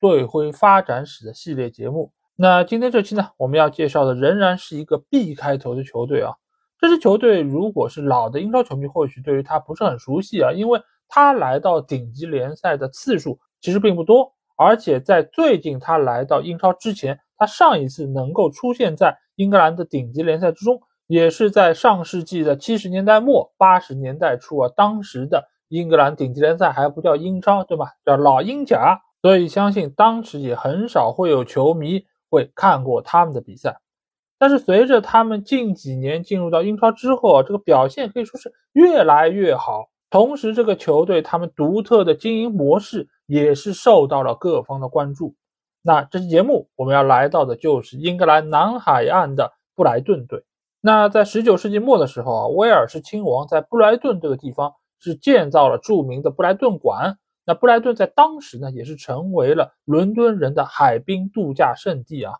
队徽发展史的系列节目，那今天这期呢，我们要介绍的仍然是一个 B 开头的球队啊。这支球队如果是老的英超球迷，或许对于他不是很熟悉啊，因为他来到顶级联赛的次数其实并不多，而且在最近他来到英超之前，他上一次能够出现在英格兰的顶级联赛之中，也是在上世纪的七十年代末八十年代初啊。当时的英格兰顶级联赛还不叫英超，对吧？叫老英甲。所以相信当时也很少会有球迷会看过他们的比赛，但是随着他们近几年进入到英超之后，这个表现可以说是越来越好。同时，这个球队他们独特的经营模式也是受到了各方的关注。那这期节目我们要来到的就是英格兰南海岸的布莱顿队。那在19世纪末的时候啊，威尔士亲王在布莱顿这个地方是建造了著名的布莱顿馆。那布莱顿在当时呢，也是成为了伦敦人的海滨度假胜地啊。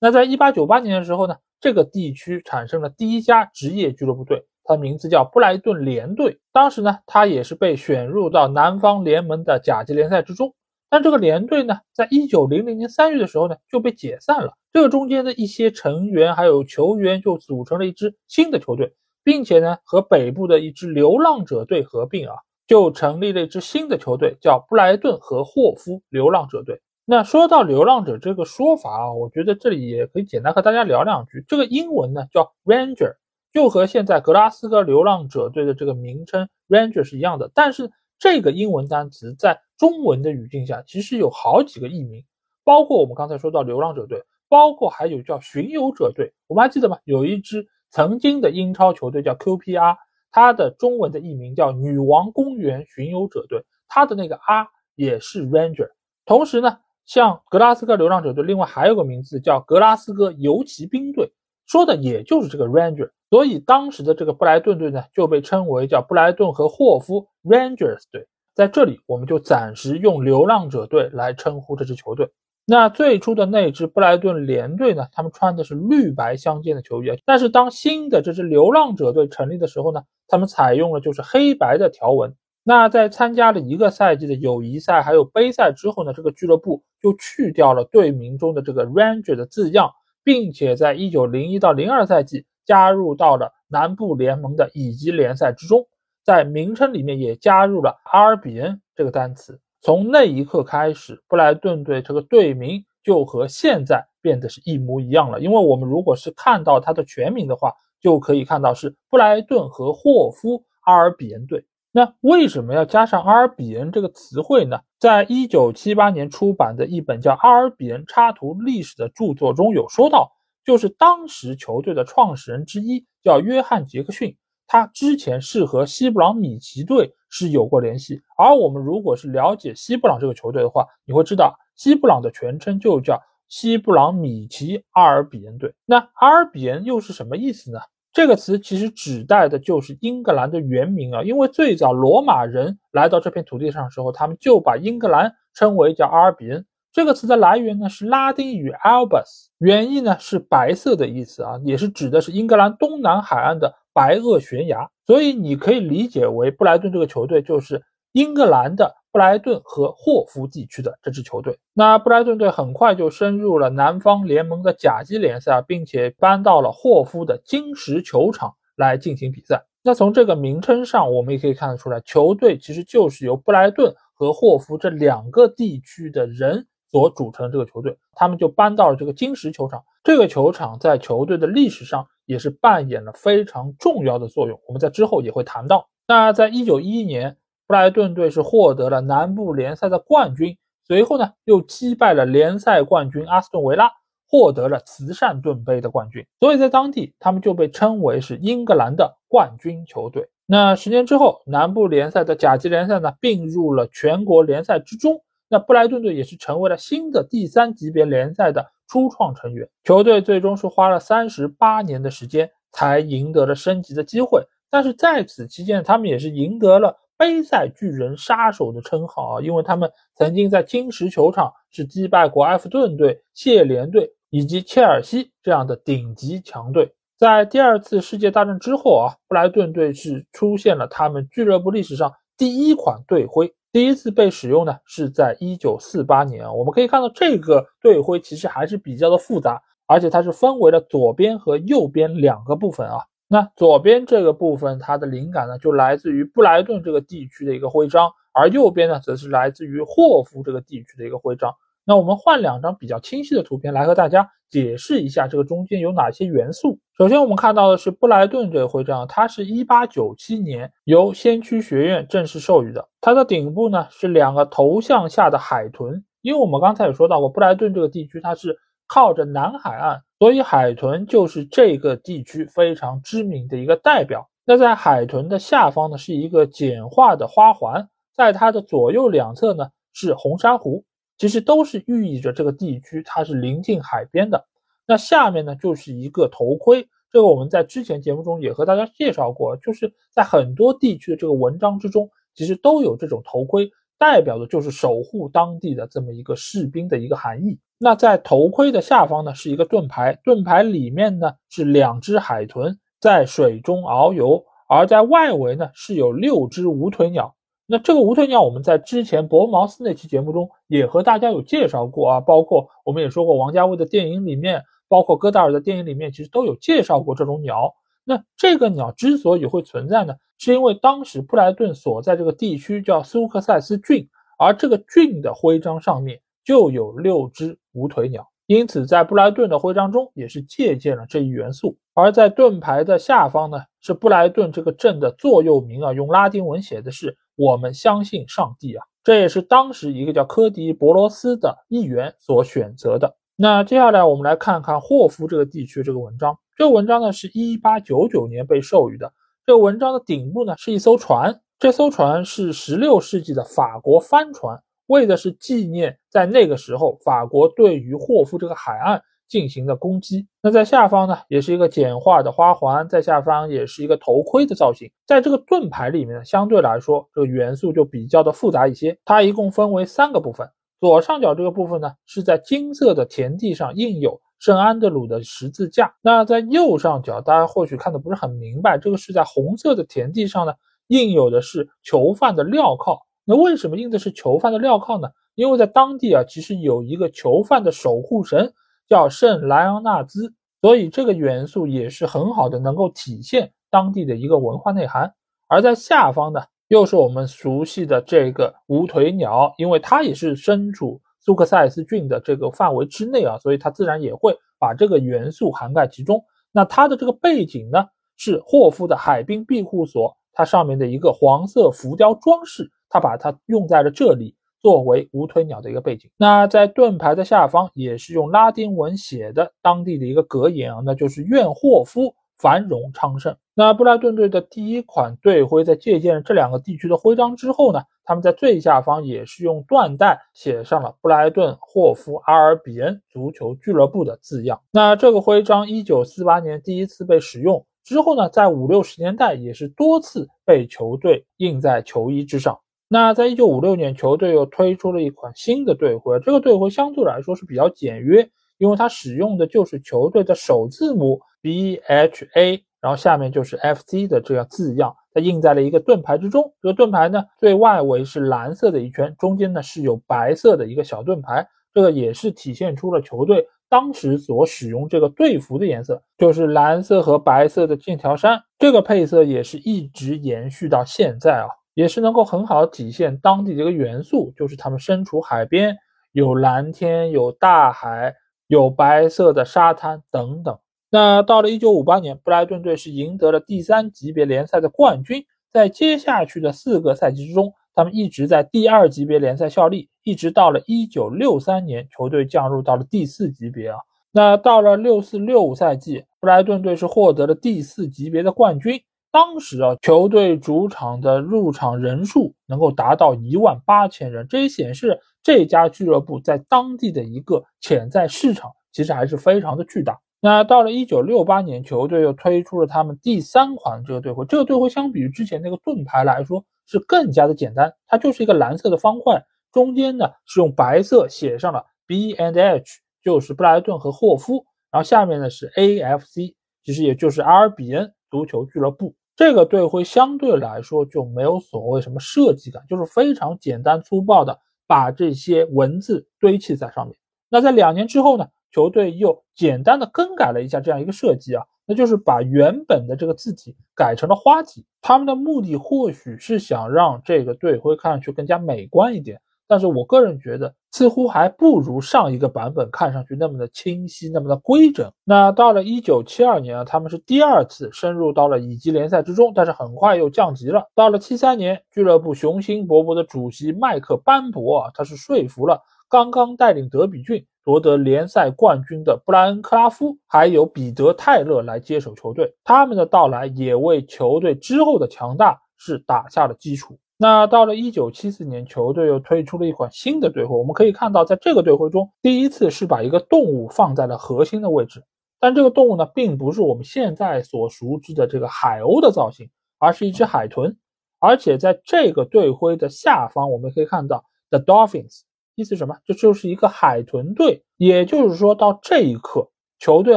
那在一八九八年的时候呢，这个地区产生了第一家职业俱乐部队，它的名字叫布莱顿联队。当时呢，它也是被选入到南方联盟的甲级联赛之中。但这个联队呢，在一九零零年三月的时候呢，就被解散了。这个中间的一些成员还有球员就组成了一支新的球队，并且呢，和北部的一支流浪者队合并啊。就成立了一支新的球队，叫布莱顿和霍夫流浪者队。那说到流浪者这个说法啊，我觉得这里也可以简单和大家聊两句。这个英文呢叫 Ranger，就和现在格拉斯哥流浪者队的这个名称 Ranger 是一样的。但是这个英文单词在中文的语境下，其实有好几个译名，包括我们刚才说到流浪者队，包括还有叫巡游者队。我们还记得吗？有一支曾经的英超球队叫 QPR。它的中文的译名叫女王公园巡游者队，它的那个 R 也是 Ranger。同时呢，像格拉斯哥流浪者队，另外还有个名字叫格拉斯哥游骑兵队，说的也就是这个 Ranger。所以当时的这个布莱顿队呢，就被称为叫布莱顿和霍夫 Rangers 队。在这里，我们就暂时用流浪者队来称呼这支球队。那最初的那支布莱顿联队呢？他们穿的是绿白相间的球衣。但是当新的这支流浪者队成立的时候呢，他们采用了就是黑白的条纹。那在参加了一个赛季的友谊赛还有杯赛之后呢，这个俱乐部就去掉了队名中的这个 Ranger 的字样，并且在一九零一到零二赛季加入到了南部联盟的乙级联赛之中，在名称里面也加入了阿尔比恩这个单词。从那一刻开始，布莱顿队这个队名就和现在变得是一模一样了。因为我们如果是看到它的全名的话，就可以看到是布莱顿和霍夫阿尔比恩队。那为什么要加上阿尔比恩这个词汇呢？在一九七八年出版的一本叫《阿尔比恩插图历史》的著作中有说到，就是当时球队的创始人之一叫约翰杰克逊。他之前是和西布朗米奇队是有过联系，而我们如果是了解西布朗这个球队的话，你会知道西布朗的全称就叫西布朗米奇阿尔比恩队。那阿尔比恩又是什么意思呢？这个词其实指代的就是英格兰的原名啊，因为最早罗马人来到这片土地上的时候，他们就把英格兰称为叫阿尔比恩。这个词的来源呢是拉丁语 albus，原意呢是白色的意思啊，也是指的是英格兰东南海岸的。白垩悬崖，所以你可以理解为布莱顿这个球队就是英格兰的布莱顿和霍夫地区的这支球队。那布莱顿队很快就深入了南方联盟的甲级联赛，并且搬到了霍夫的金石球场来进行比赛。那从这个名称上，我们也可以看得出来，球队其实就是由布莱顿和霍夫这两个地区的人所组成的这个球队。他们就搬到了这个金石球场。这个球场在球队的历史上。也是扮演了非常重要的作用，我们在之后也会谈到。那在一九一一年，布莱顿队是获得了南部联赛的冠军，随后呢又击败了联赛冠军阿斯顿维拉，获得了慈善盾杯的冠军。所以在当地，他们就被称为是英格兰的冠军球队。那十年之后，南部联赛的甲级联赛呢并入了全国联赛之中，那布莱顿队也是成为了新的第三级别联赛的初创成员。球队最终是花了三十八年的时间才赢得了升级的机会，但是在此期间，他们也是赢得了杯赛巨人杀手的称号啊，因为他们曾经在金石球场是击败过埃弗顿队、谢联队以及切尔西这样的顶级强队。在第二次世界大战之后啊，布莱顿队是出现了他们俱乐部历史上第一款队徽。第一次被使用呢，是在一九四八年啊。我们可以看到这个队徽其实还是比较的复杂，而且它是分为了左边和右边两个部分啊。那左边这个部分，它的灵感呢就来自于布莱顿这个地区的一个徽章，而右边呢则是来自于霍夫这个地区的一个徽章。那我们换两张比较清晰的图片来和大家解释一下这个中间有哪些元素。首先，我们看到的是布莱顿这个徽章，它是一八九七年由先驱学院正式授予的。它的顶部呢是两个头向下的海豚，因为我们刚才也说到过，布莱顿这个地区它是靠着南海岸，所以海豚就是这个地区非常知名的一个代表。那在海豚的下方呢是一个简化的花环，在它的左右两侧呢是红珊瑚。其实都是寓意着这个地区它是临近海边的。那下面呢就是一个头盔，这个我们在之前节目中也和大家介绍过，就是在很多地区的这个文章之中，其实都有这种头盔，代表的就是守护当地的这么一个士兵的一个含义。那在头盔的下方呢是一个盾牌，盾牌里面呢是两只海豚在水中遨游，而在外围呢是有六只无腿鸟。那这个无腿鸟，我们在之前博茅斯那期节目中也和大家有介绍过啊，包括我们也说过王家卫的电影里面，包括戈达尔的电影里面，其实都有介绍过这种鸟。那这个鸟之所以会存在呢，是因为当时布莱顿所在这个地区叫苏克塞斯郡，而这个郡的徽章上面就有六只无腿鸟，因此在布莱顿的徽章中也是借鉴了这一元素。而在盾牌的下方呢，是布莱顿这个镇的座右铭啊，用拉丁文写的是。我们相信上帝啊，这也是当时一个叫科迪博罗斯的议员所选择的。那接下来我们来看看霍夫这个地区这个文章。这个文章呢是一八九九年被授予的。这个文章的顶部呢是一艘船，这艘船是十六世纪的法国帆船，为的是纪念在那个时候法国对于霍夫这个海岸。进行的攻击。那在下方呢，也是一个简化的花环，在下方也是一个头盔的造型。在这个盾牌里面呢，相对来说这个元素就比较的复杂一些。它一共分为三个部分。左上角这个部分呢，是在金色的田地上印有圣安德鲁的十字架。那在右上角，大家或许看的不是很明白，这个是在红色的田地上呢，印有的是囚犯的镣铐。那为什么印的是囚犯的镣铐呢？因为在当地啊，其实有一个囚犯的守护神。叫圣莱昂纳兹，所以这个元素也是很好的，能够体现当地的一个文化内涵。而在下方呢，又是我们熟悉的这个无腿鸟，因为它也是身处苏克塞斯郡的这个范围之内啊，所以它自然也会把这个元素涵盖其中。那它的这个背景呢，是霍夫的海滨庇护所，它上面的一个黄色浮雕装饰，它把它用在了这里。作为无腿鸟的一个背景，那在盾牌的下方也是用拉丁文写的当地的一个格言啊，那就是愿霍夫繁荣昌盛。那布莱顿队的第一款队徽在借鉴这两个地区的徽章之后呢，他们在最下方也是用缎带写上了布莱顿霍夫阿尔比恩足球俱乐部的字样。那这个徽章一九四八年第一次被使用之后呢，在五六十年代也是多次被球队印在球衣之上。那在一九五六年，球队又推出了一款新的队徽，这个队徽相对来说是比较简约，因为它使用的就是球队的首字母 B H A，然后下面就是 F C 的这样字样，它印在了一个盾牌之中。这个盾牌呢，最外围是蓝色的一圈，中间呢是有白色的一个小盾牌，这个也是体现出了球队当时所使用这个队服的颜色，就是蓝色和白色的剑条衫，这个配色也是一直延续到现在啊。也是能够很好体现当地的一个元素，就是他们身处海边，有蓝天，有大海，有白色的沙滩等等。那到了一九五八年，布莱顿队是赢得了第三级别联赛的冠军。在接下去的四个赛季之中，他们一直在第二级别联赛效力，一直到了一九六三年，球队降入到了第四级别啊。那到了六四六五赛季，布莱顿队是获得了第四级别的冠军。当时啊，球队主场的入场人数能够达到一万八千人，这也显示这家俱乐部在当地的一个潜在市场其实还是非常的巨大。那到了一九六八年，球队又推出了他们第三款这个队徽，这个队徽相比于之前那个盾牌来说是更加的简单，它就是一个蓝色的方块，中间呢是用白色写上了 B and H，就是布莱顿和霍夫，然后下面呢是 A F C，其实也就是阿尔比恩足球俱乐部。这个队徽相对来说就没有所谓什么设计感，就是非常简单粗暴的把这些文字堆砌在上面。那在两年之后呢？球队又简单的更改了一下这样一个设计啊，那就是把原本的这个字体改成了花体。他们的目的或许是想让这个队徽看上去更加美观一点，但是我个人觉得似乎还不如上一个版本看上去那么的清晰，那么的规整。那到了一九七二年啊，他们是第二次深入到了乙级联赛之中，但是很快又降级了。到了七三年，俱乐部雄心勃勃的主席麦克班博啊，他是说服了刚刚带领德比郡。夺得联赛冠军的布莱恩·克拉夫，还有彼得·泰勒来接手球队，他们的到来也为球队之后的强大是打下了基础。那到了1974年，球队又推出了一款新的队徽，我们可以看到，在这个队徽中，第一次是把一个动物放在了核心的位置，但这个动物呢，并不是我们现在所熟知的这个海鸥的造型，而是一只海豚，而且在这个队徽的下方，我们可以看到 The Dolphins。意思什么？这就是一个海豚队，也就是说到这一刻，球队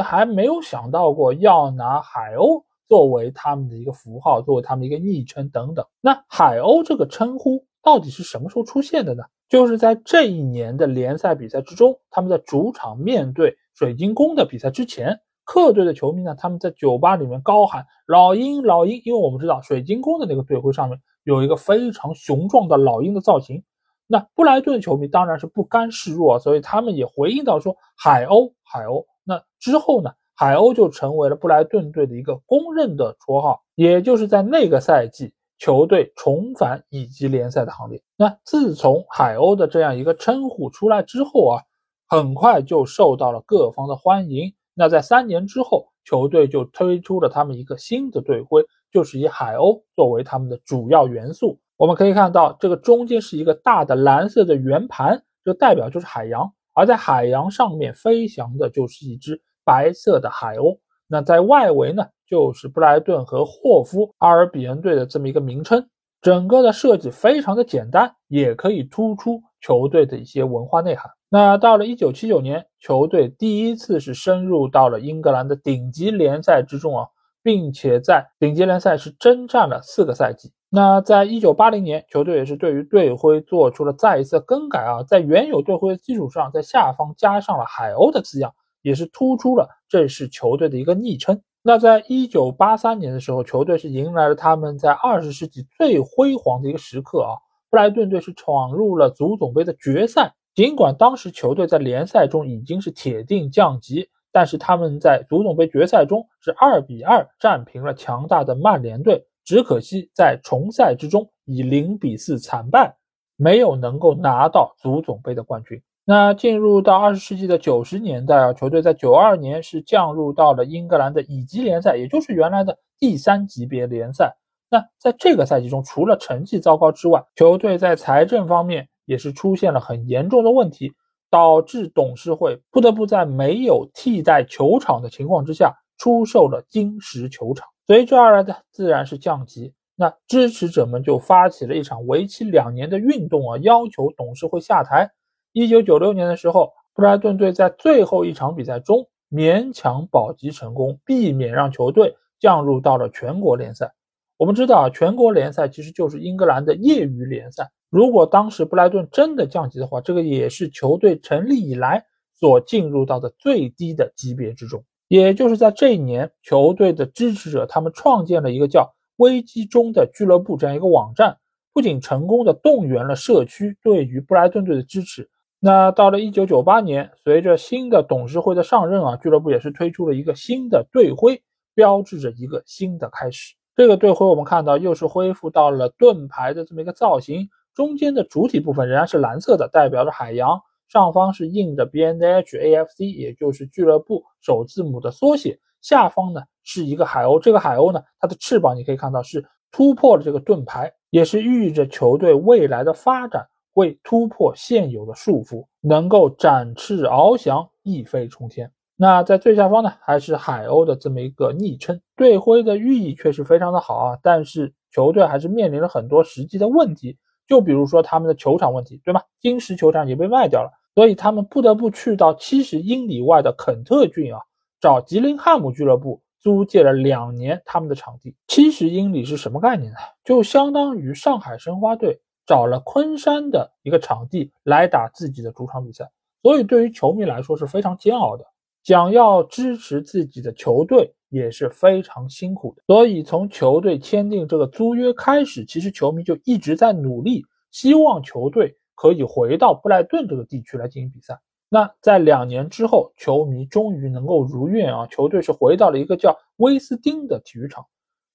还没有想到过要拿海鸥作为他们的一个符号，作为他们的一个昵称等等。那海鸥这个称呼到底是什么时候出现的呢？就是在这一年的联赛比赛之中，他们在主场面对水晶宫的比赛之前，客队的球迷呢，他们在酒吧里面高喊“老鹰，老鹰”，因为我们知道水晶宫的那个队徽上面有一个非常雄壮的老鹰的造型。那布莱顿球迷当然是不甘示弱，所以他们也回应到说：“海鸥，海鸥。”那之后呢，海鸥就成为了布莱顿队的一个公认的绰号。也就是在那个赛季，球队重返乙级联赛的行列。那自从海鸥的这样一个称呼出来之后啊，很快就受到了各方的欢迎。那在三年之后，球队就推出了他们一个新的队徽，就是以海鸥作为他们的主要元素。我们可以看到，这个中间是一个大的蓝色的圆盘，就代表就是海洋，而在海洋上面飞翔的就是一只白色的海鸥。那在外围呢，就是布莱顿和霍夫阿尔比恩队的这么一个名称。整个的设计非常的简单，也可以突出球队的一些文化内涵。那到了1979年，球队第一次是深入到了英格兰的顶级联赛之中啊，并且在顶级联赛是征战了四个赛季。那在一九八零年，球队也是对于队徽做出了再一次更改啊，在原有队徽的基础上，在下方加上了海鸥的字样，也是突出了这是球队的一个昵称。那在一九八三年的时候，球队是迎来了他们在二十世纪最辉煌的一个时刻啊，布莱顿队是闯入了足总杯的决赛。尽管当时球队在联赛中已经是铁定降级，但是他们在足总杯决赛中是二比二战平了强大的曼联队。只可惜在重赛之中以零比四惨败，没有能够拿到足总杯的冠军。那进入到二十世纪的九十年代啊，球队在九二年是降入到了英格兰的乙级联赛，也就是原来的第三级别联赛。那在这个赛季中，除了成绩糟糕之外，球队在财政方面也是出现了很严重的问题，导致董事会不得不在没有替代球场的情况之下出售了金石球场。随之而来的自然是降级，那支持者们就发起了一场为期两年的运动啊，要求董事会下台。一九九六年的时候，布莱顿队在最后一场比赛中勉强保级成功，避免让球队降入到了全国联赛。我们知道啊，全国联赛其实就是英格兰的业余联赛。如果当时布莱顿真的降级的话，这个也是球队成立以来所进入到的最低的级别之中。也就是在这一年，球队的支持者他们创建了一个叫“危机中的俱乐部”这样一个网站，不仅成功的动员了社区对于布莱顿队的支持。那到了1998年，随着新的董事会的上任啊，俱乐部也是推出了一个新的队徽，标志着一个新的开始。这个队徽我们看到又是恢复到了盾牌的这么一个造型，中间的主体部分仍然是蓝色的，代表着海洋。上方是印着 B N H A F C，也就是俱乐部首字母的缩写。下方呢是一个海鸥，这个海鸥呢，它的翅膀你可以看到是突破了这个盾牌，也是寓意着球队未来的发展会突破现有的束缚，能够展翅翱翔，一飞冲天。那在最下方呢，还是海鸥的这么一个昵称。队徽的寓意确实非常的好啊，但是球队还是面临了很多实际的问题，就比如说他们的球场问题，对吧？金石球场也被卖掉了，所以他们不得不去到七十英里外的肯特郡啊。找吉林汉姆俱乐部租借了两年他们的场地，七十英里是什么概念呢？就相当于上海申花队找了昆山的一个场地来打自己的主场比赛，所以对于球迷来说是非常煎熬的。想要支持自己的球队也是非常辛苦的。所以从球队签订这个租约开始，其实球迷就一直在努力，希望球队可以回到布莱顿这个地区来进行比赛。那在两年之后，球迷终于能够如愿啊！球队是回到了一个叫威斯汀的体育场。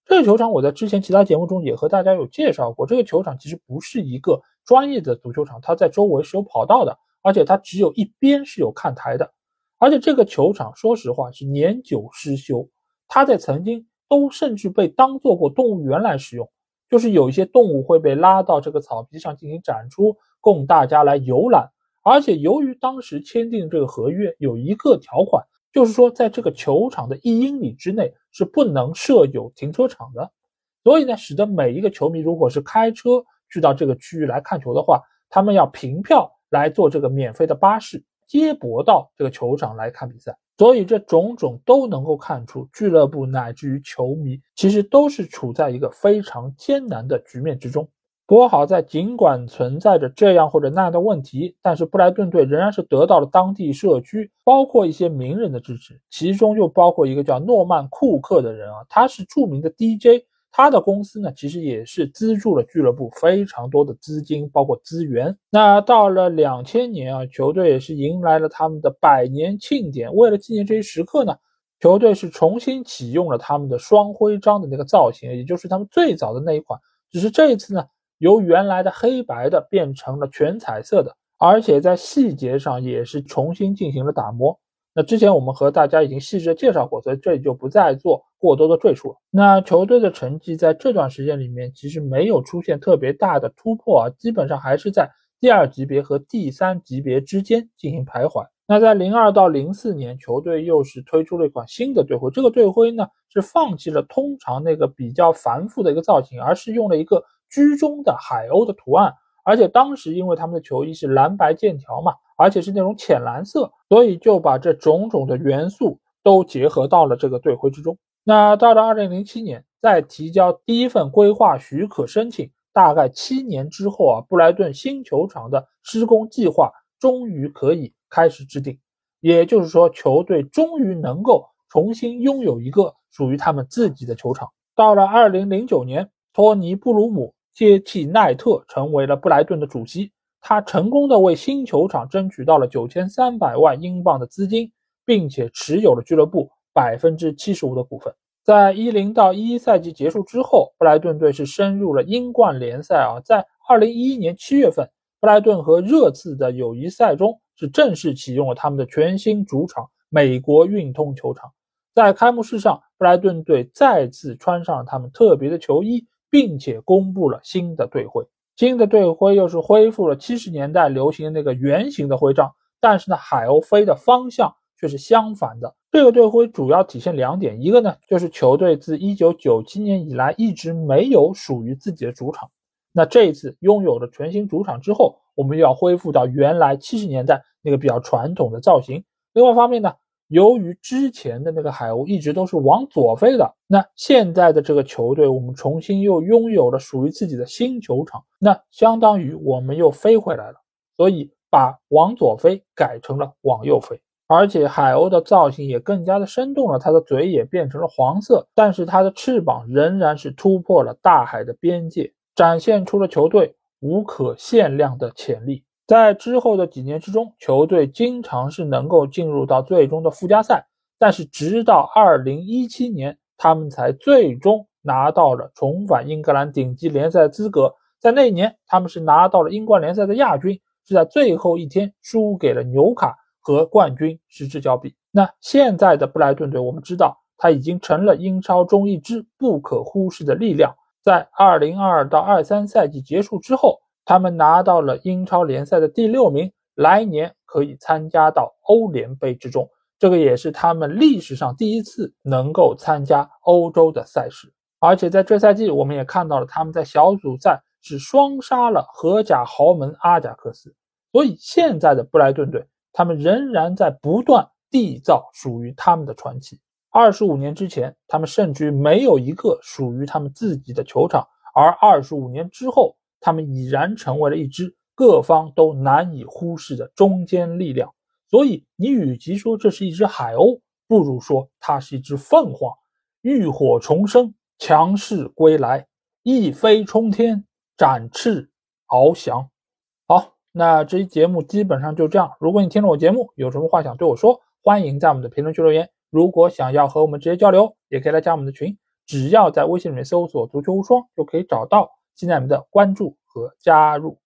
这个球场我在之前其他节目中也和大家有介绍过。这个球场其实不是一个专业的足球场，它在周围是有跑道的，而且它只有一边是有看台的。而且这个球场说实话是年久失修，它在曾经都甚至被当做过动物园来使用，就是有一些动物会被拉到这个草皮上进行展出，供大家来游览。而且由于当时签订这个合约有一个条款，就是说在这个球场的一英里之内是不能设有停车场的，所以呢，使得每一个球迷如果是开车去到这个区域来看球的话，他们要凭票来坐这个免费的巴士接驳到这个球场来看比赛。所以这种种都能够看出，俱乐部乃至于球迷其实都是处在一个非常艰难的局面之中。不过好在，尽管存在着这样或者那样的问题，但是布莱顿队仍然是得到了当地社区，包括一些名人的支持，其中就包括一个叫诺曼·库克的人啊，他是著名的 DJ，他的公司呢其实也是资助了俱乐部非常多的资金，包括资源。那到了两千年啊，球队也是迎来了他们的百年庆典，为了纪念这一时刻呢，球队是重新启用了他们的双徽章的那个造型，也就是他们最早的那一款，只是这一次呢。由原来的黑白的变成了全彩色的，而且在细节上也是重新进行了打磨。那之前我们和大家已经细致的介绍过，所以这里就不再做过多的赘述了。那球队的成绩在这段时间里面其实没有出现特别大的突破啊，基本上还是在第二级别和第三级别之间进行徘徊。那在零二到零四年，球队又是推出了一款新的队徽，这个队徽呢是放弃了通常那个比较繁复的一个造型，而是用了一个。居中的海鸥的图案，而且当时因为他们的球衣是蓝白剑条嘛，而且是那种浅蓝色，所以就把这种种的元素都结合到了这个队徽之中。那到了二零零七年，在提交第一份规划许可申请，大概七年之后啊，布莱顿新球场的施工计划终于可以开始制定，也就是说，球队终于能够重新拥有一个属于他们自己的球场。到了二零零九年，托尼布鲁姆。接替奈特成为了布莱顿的主席，他成功的为新球场争取到了九千三百万英镑的资金，并且持有了俱乐部百分之七十五的股份。在一零到一一赛季结束之后，布莱顿队是升入了英冠联赛啊。在二零一一年七月份，布莱顿和热刺的友谊赛中是正式启用了他们的全新主场美国运通球场。在开幕式上，布莱顿队再次穿上了他们特别的球衣。并且公布了新的队徽，新的队徽又是恢复了七十年代流行的那个圆形的徽章，但是呢，海鸥飞的方向却是相反的。这个队徽主要体现两点，一个呢就是球队自一九九七年以来一直没有属于自己的主场，那这一次拥有了全新主场之后，我们又要恢复到原来七十年代那个比较传统的造型。另外一方面呢。由于之前的那个海鸥一直都是往左飞的，那现在的这个球队，我们重新又拥有了属于自己的新球场，那相当于我们又飞回来了。所以把往左飞改成了往右飞，而且海鸥的造型也更加的生动了，它的嘴也变成了黄色，但是它的翅膀仍然是突破了大海的边界，展现出了球队无可限量的潜力。在之后的几年之中，球队经常是能够进入到最终的附加赛，但是直到二零一七年，他们才最终拿到了重返英格兰顶级联赛资格。在那一年，他们是拿到了英冠联赛的亚军，是在最后一天输给了纽卡，和冠军失之交臂。那现在的布莱顿队，我们知道他已经成了英超中一支不可忽视的力量。在2022到23赛季结束之后，他们拿到了英超联赛的第六名，来年可以参加到欧联杯之中。这个也是他们历史上第一次能够参加欧洲的赛事。而且在这赛季，我们也看到了他们在小组赛是双杀了荷甲豪门阿贾克斯。所以现在的布莱顿队，他们仍然在不断缔造属于他们的传奇。二十五年之前，他们甚至于没有一个属于他们自己的球场，而二十五年之后，他们已然成为了一支各方都难以忽视的中坚力量。所以，你与其说这是一只海鸥，不如说它是一只凤凰，浴火重生。强势归来，一飞冲天，展翅翱翔。好，那这期节目基本上就这样。如果你听了我节目，有什么话想对我说，欢迎在我们的评论区留言。如果想要和我们直接交流，也可以来加我们的群，只要在微信里面搜索“足球无双”就可以找到，期待你们的关注和加入。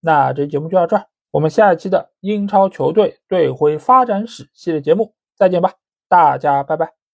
那这期节目就到这儿，我们下一期的英超球队队徽发展史系列节目再见吧，大家拜拜。